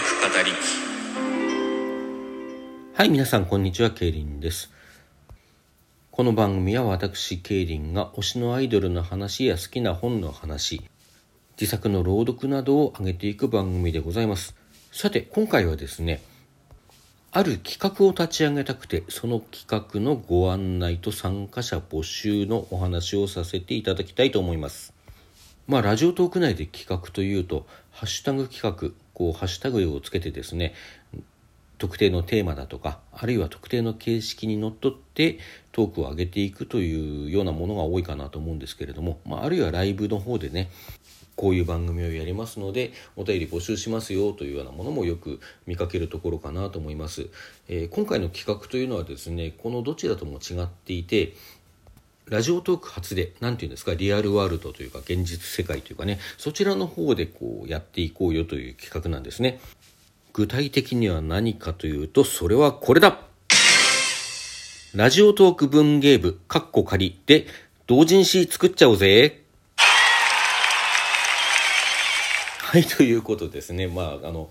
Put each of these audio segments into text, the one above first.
語りはい、皆さん、こんにちは、ケイリンです。この番組は私、ケイリンが推しのアイドルの話や好きな本の話、自作の朗読などを上げていく番組でございます。さて、今回はですね、ある企画を立ち上げたくて、その企画のご案内と参加者募集のお話をさせていただきたいと思います。まあ、ラジオトーク内で企画というと、ハッシュタグ企画、こう、ハッシュタグをつけてですね、特定のテーマだとかあるいは特定の形式にのっとってトークを上げていくというようなものが多いかなと思うんですけれども、まあ、あるいはライブの方でねこういう番組をやりますのでお便り募集しますよというようなものもよく見かけるところかなと思います、えー今回の企画というのはですねこのどちらとも違っていてラジオトーク初で何て言うんですかリアルワールドというか現実世界というかねそちらの方でこうやっていこうよという企画なんですね。具体的には何かというとそれはこれだ。ラジオトーク文芸部カッコ仮で同人誌作っちゃおうぜ。はい、ということですね。まあ、あの、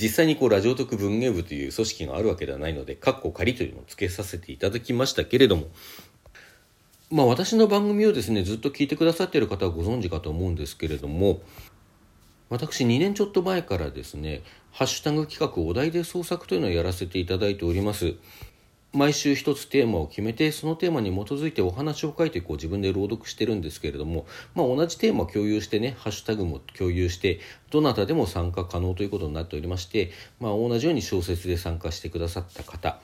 実際にこう、ラジオトーク文芸部という組織があるわけではないので、カッコ仮というのを付けさせていただきましたけれども、まあ私の番組をですねずっと聞いてくださっている方はご存知かと思うんですけれども私2年ちょっと前からですねハッシュタグ企画お題で創作というのをやらせていただいております。毎週一つテーマを決めてそのテーマに基づいてお話を書いてこう自分で朗読してるんですけれども、まあ、同じテーマを共有してねハッシュタグも共有してどなたでも参加可能ということになっておりまして、まあ、同じように小説で参加してくださった方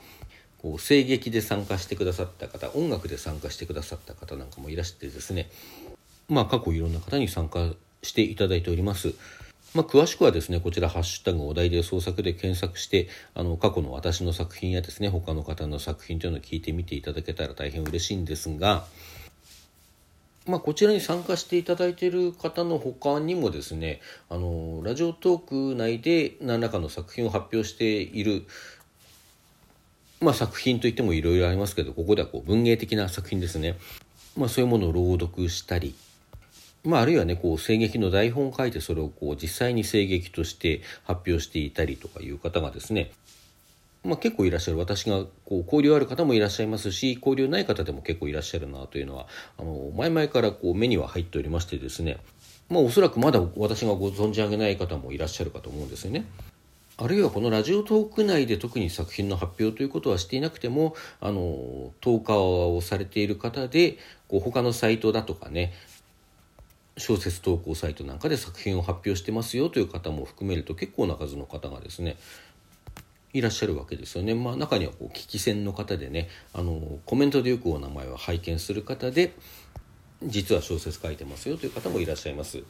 こう声劇で参加してくださった方音楽で参加してくださった方なんかもいらしてですねまあ過去いろんな方に参加していただいております。まあ、詳しくはですねこちら「ハッシュタグお題で創作」で検索してあの過去の私の作品やですね他の方の作品というのを聞いてみていただけたら大変嬉しいんですが、まあ、こちらに参加していただいている方の他にもですねあのラジオトーク内で何らかの作品を発表しているまあ、作品といってもいろいろありますけどここではこう文芸的な作品ですね、まあ、そういうものを朗読したり、まあ、あるいはねこう声劇の台本を書いてそれをこう実際に声劇として発表していたりとかいう方がですねまあ、結構いらっしゃる私がこう交流ある方もいらっしゃいますし交流ない方でも結構いらっしゃるなというのはあの前々からこう目には入っておりましてですね、まあ、おそらくまだ私がご存じ上げない方もいらっしゃるかと思うんですよね。あるいはこのラジオトーク内で特に作品の発表ということはしていなくてもあの投下をされている方でこう他のサイトだとかね小説投稿サイトなんかで作品を発表してますよという方も含めると結構な数の方がですねいらっしゃるわけですよね。まあ、中にはこう聞き戦の方でねあのコメントでよくお名前を拝見する方で実は小説書いてますよという方もいらっしゃいます。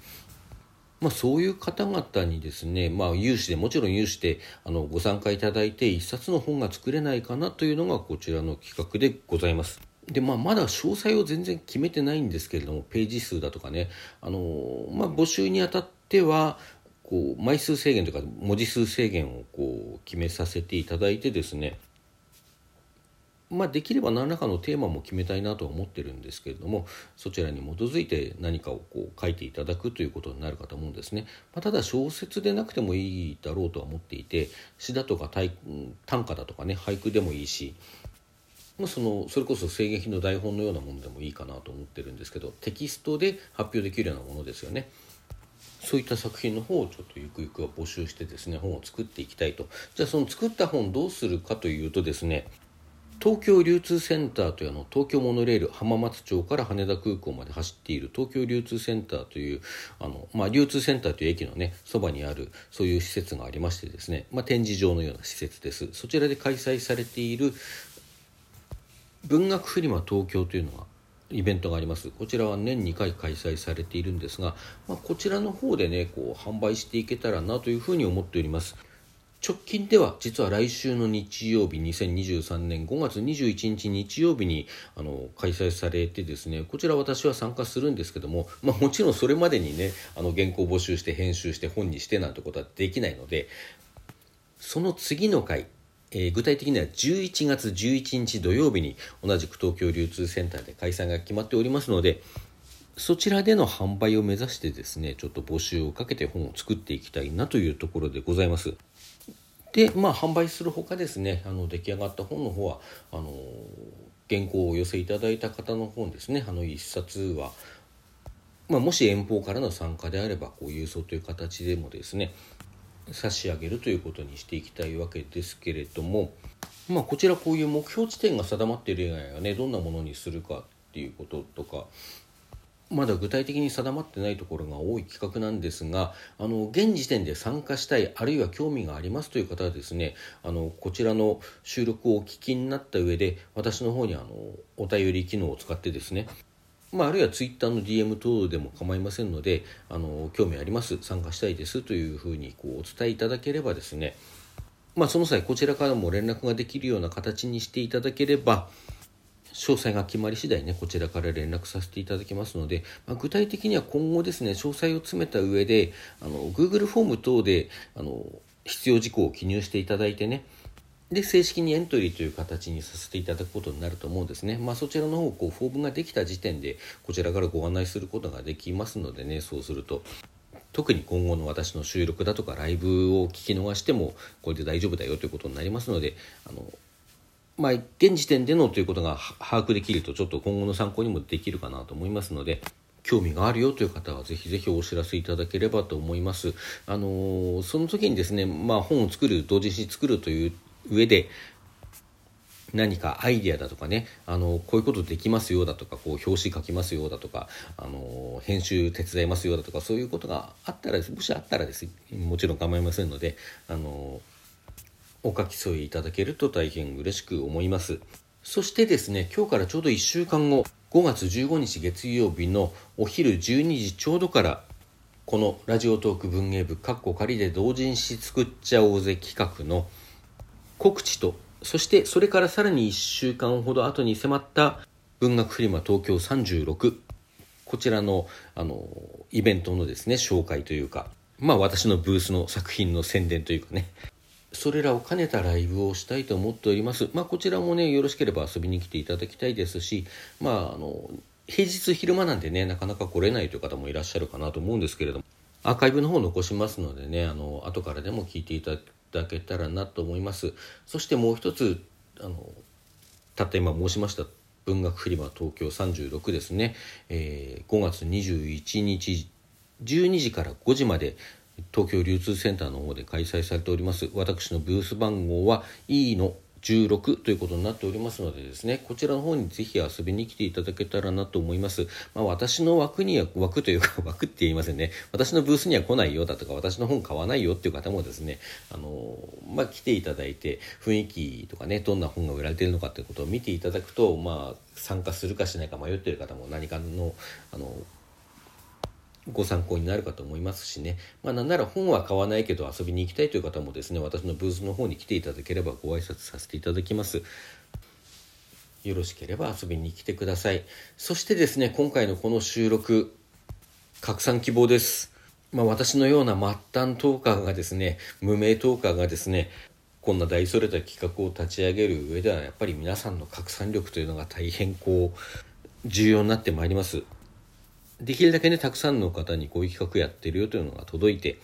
まあ、そういう方々にですね、まあ、有志でもちろん有志であのご参加いただいて一冊の本が作れないかなというのがこちらの企画でございます。でまあ、まだ詳細を全然決めてないんですけれどもページ数だとかねあの、まあ、募集にあたってはこう枚数制限というか文字数制限をこう決めさせていただいてですねまあ、できれば何らかのテーマも決めたいなとは思ってるんですけれどもそちらに基づいて何かをこう書いていただくということになるかと思うんですね、まあ、ただ小説でなくてもいいだろうとは思っていて詩だとか短歌だとかね俳句でもいいし、まあ、そのそれこそ声劇の台本のようなものでもいいかなと思ってるんですけどテキストで発表できるようなものですよね。そういった作品の方をちょっとゆくゆくは募集してですね本を作っていきたいとじゃあその作った本どうするかというとですね東京流通センターというあの東京モノレール浜松町から羽田空港まで走っている東京流通センターというあの、まあ、流通センターという駅のねそばにあるそういう施設がありましてですね、まあ、展示場のような施設です。そちらで開催されている文学フリマ東京というのがイベントがあります。こちらは年2回開催されているんですが、まあ、こちらの方でねこう販売していけたらなというふうに思っております。直近では実は来週の日曜日2023年5月21日日曜日にあの開催されてですねこちら私は参加するんですけども、まあ、もちろんそれまでにねあの原稿募集して編集して本にしてなんてことはできないのでその次の回えー具体的には11月11日土曜日に同じく東京流通センターで開催が決まっておりますのでそちらでの販売を目指してですねちょっと募集をかけて本を作っていきたいなというところでございます。でまあ販売するほかですねあの出来上がった本の方はあの原稿をお寄せいただいた方の本ですねあの1冊は、まあ、もし遠方からの参加であればこう郵送という形でもですね差し上げるということにしていきたいわけですけれども、まあ、こちらこういう目標地点が定まっている以外はねどんなものにするかっていうこととかまだ具体的に定まってないところが多い企画なんですがあの現時点で参加したいあるいは興味がありますという方はですねあのこちらの収録をお聞きになった上で私の方にあのお便り機能を使ってですねまあ、あるいはツイッターの DM 等でも構いませんのであの興味あります参加したいですというふうにこうお伝えいただければですね、まあ、その際こちらからも連絡ができるような形にしていただければ詳細が決まり次第ねこちらから連絡させていただきますので、まあ、具体的には今後ですね詳細を詰めた上であの Google フォーム等であの必要事項を記入していただいてねで正式にエントリーという形にさせていただくことになると思うんですね。まあ、そちらの方こうフォームができた時点でこちらからご案内することができますのでねそうすると特に今後の私の収録だとかライブを聞き逃してもこれで大丈夫だよということになりますのであのまあ、現時点でのということが把握できるとちょっと今後の参考にもできるかなと思いますので興味があるよという方はぜひぜひお知らせいただければと思います。あのー、その時にですね、まあ、本を作る同時に作るという上で何かアイディアだとかねあのこういうことできますよだとかこう表紙書きますよだとかあの編集手伝いますよだとかそういうことがあったらもしあったらですもちろん構いませんのであのお書き添えいただけると大変嬉しく思います。そしてですね、今日からちょうど1週間後、5月15日月曜日のお昼12時ちょうどから、このラジオトーク文芸部、カッコ仮で同人誌作っちゃおうぜ企画の告知と、そしてそれからさらに1週間ほど後に迫った文学フリマ東京36、こちらの、あの、イベントのですね、紹介というか、まあ私のブースの作品の宣伝というかね、それらを兼ねたライブをしたいと思っております。まあ、こちらもね、よろしければ遊びに来ていただきたいですし、まあ、あの、平日昼間なんでね、なかなか来れないという方もいらっしゃるかなと思うんですけれども、アーカイブの方残しますのでね、あの、後からでも聞いていただけたらなと思います。そしてもう一つ、あの、たった今申しました文学フリマ東京36ですね、えー、5月21日12時から5時まで東京流通センターの方で開催されております。私のブース番号は E の16ということになっておりますのでですねこちらの方にぜひ遊びに来ていただけたらなと思います、まあ、私の枠には枠というか 枠って言いませんね。私のブースには来ないよだとか私の本買わないよっていう方もですねあのまあ、来ていただいて雰囲気とかねどんな本が売られてるのかっていうことを見ていただくとまあ参加するかしないか迷っている方も何かのあのご参考になるかと思いますしね、まあ、なんなら本は買わないけど遊びに行きたいという方もですね私のブースの方に来ていただければご挨拶させていただきます。よろしければ遊びに来てください。そしてですね今回のこの収録拡散希望です。まあ、私のような末端トーカーがですね無名トーカーがですねこんな大それた企画を立ち上げる上ではやっぱり皆さんの拡散力というのが大変こう重要になってまいります。できるだけね、たくさんの方にこういう企画やってるよというのが届いて、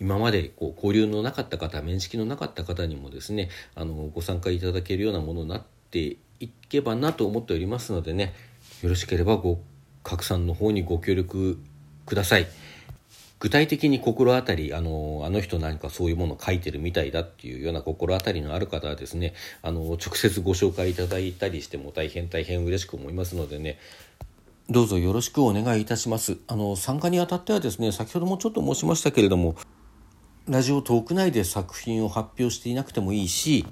今までこう交流のなかった方、面識のなかった方にもですね、あの、ご参加いただけるようなものになっていけばなと思っておりますのでね、よろしければご拡散の方にご協力ください。具体的に心当たり、あの、あの人何かそういうものを書いてるみたいだっていうような心当たりのある方はですね、あの、直接ご紹介いただいたりしても大変大変嬉しく思いますのでね、どうぞよろしくお願いいたします。あの、参加にあたってはですね、先ほどもちょっと申しましたけれども、ラジオトーク内で作品を発表していなくてもいいし、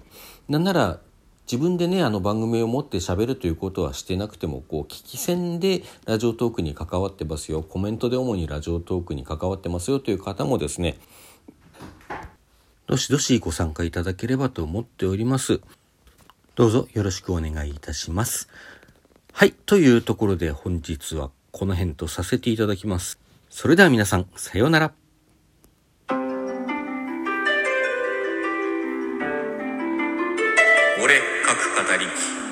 なんなら自分でね、あの番組を持って喋るということはしてなくても、こう、聞き戦でラジオトークに関わってますよ、コメントで主にラジオトークに関わってますよという方もですね、どしどしご参加いただければと思っております。どうぞよろしくお願いいたします。はい。というところで本日はこの辺とさせていただきます。それでは皆さん、さようなら。俺、書く語り。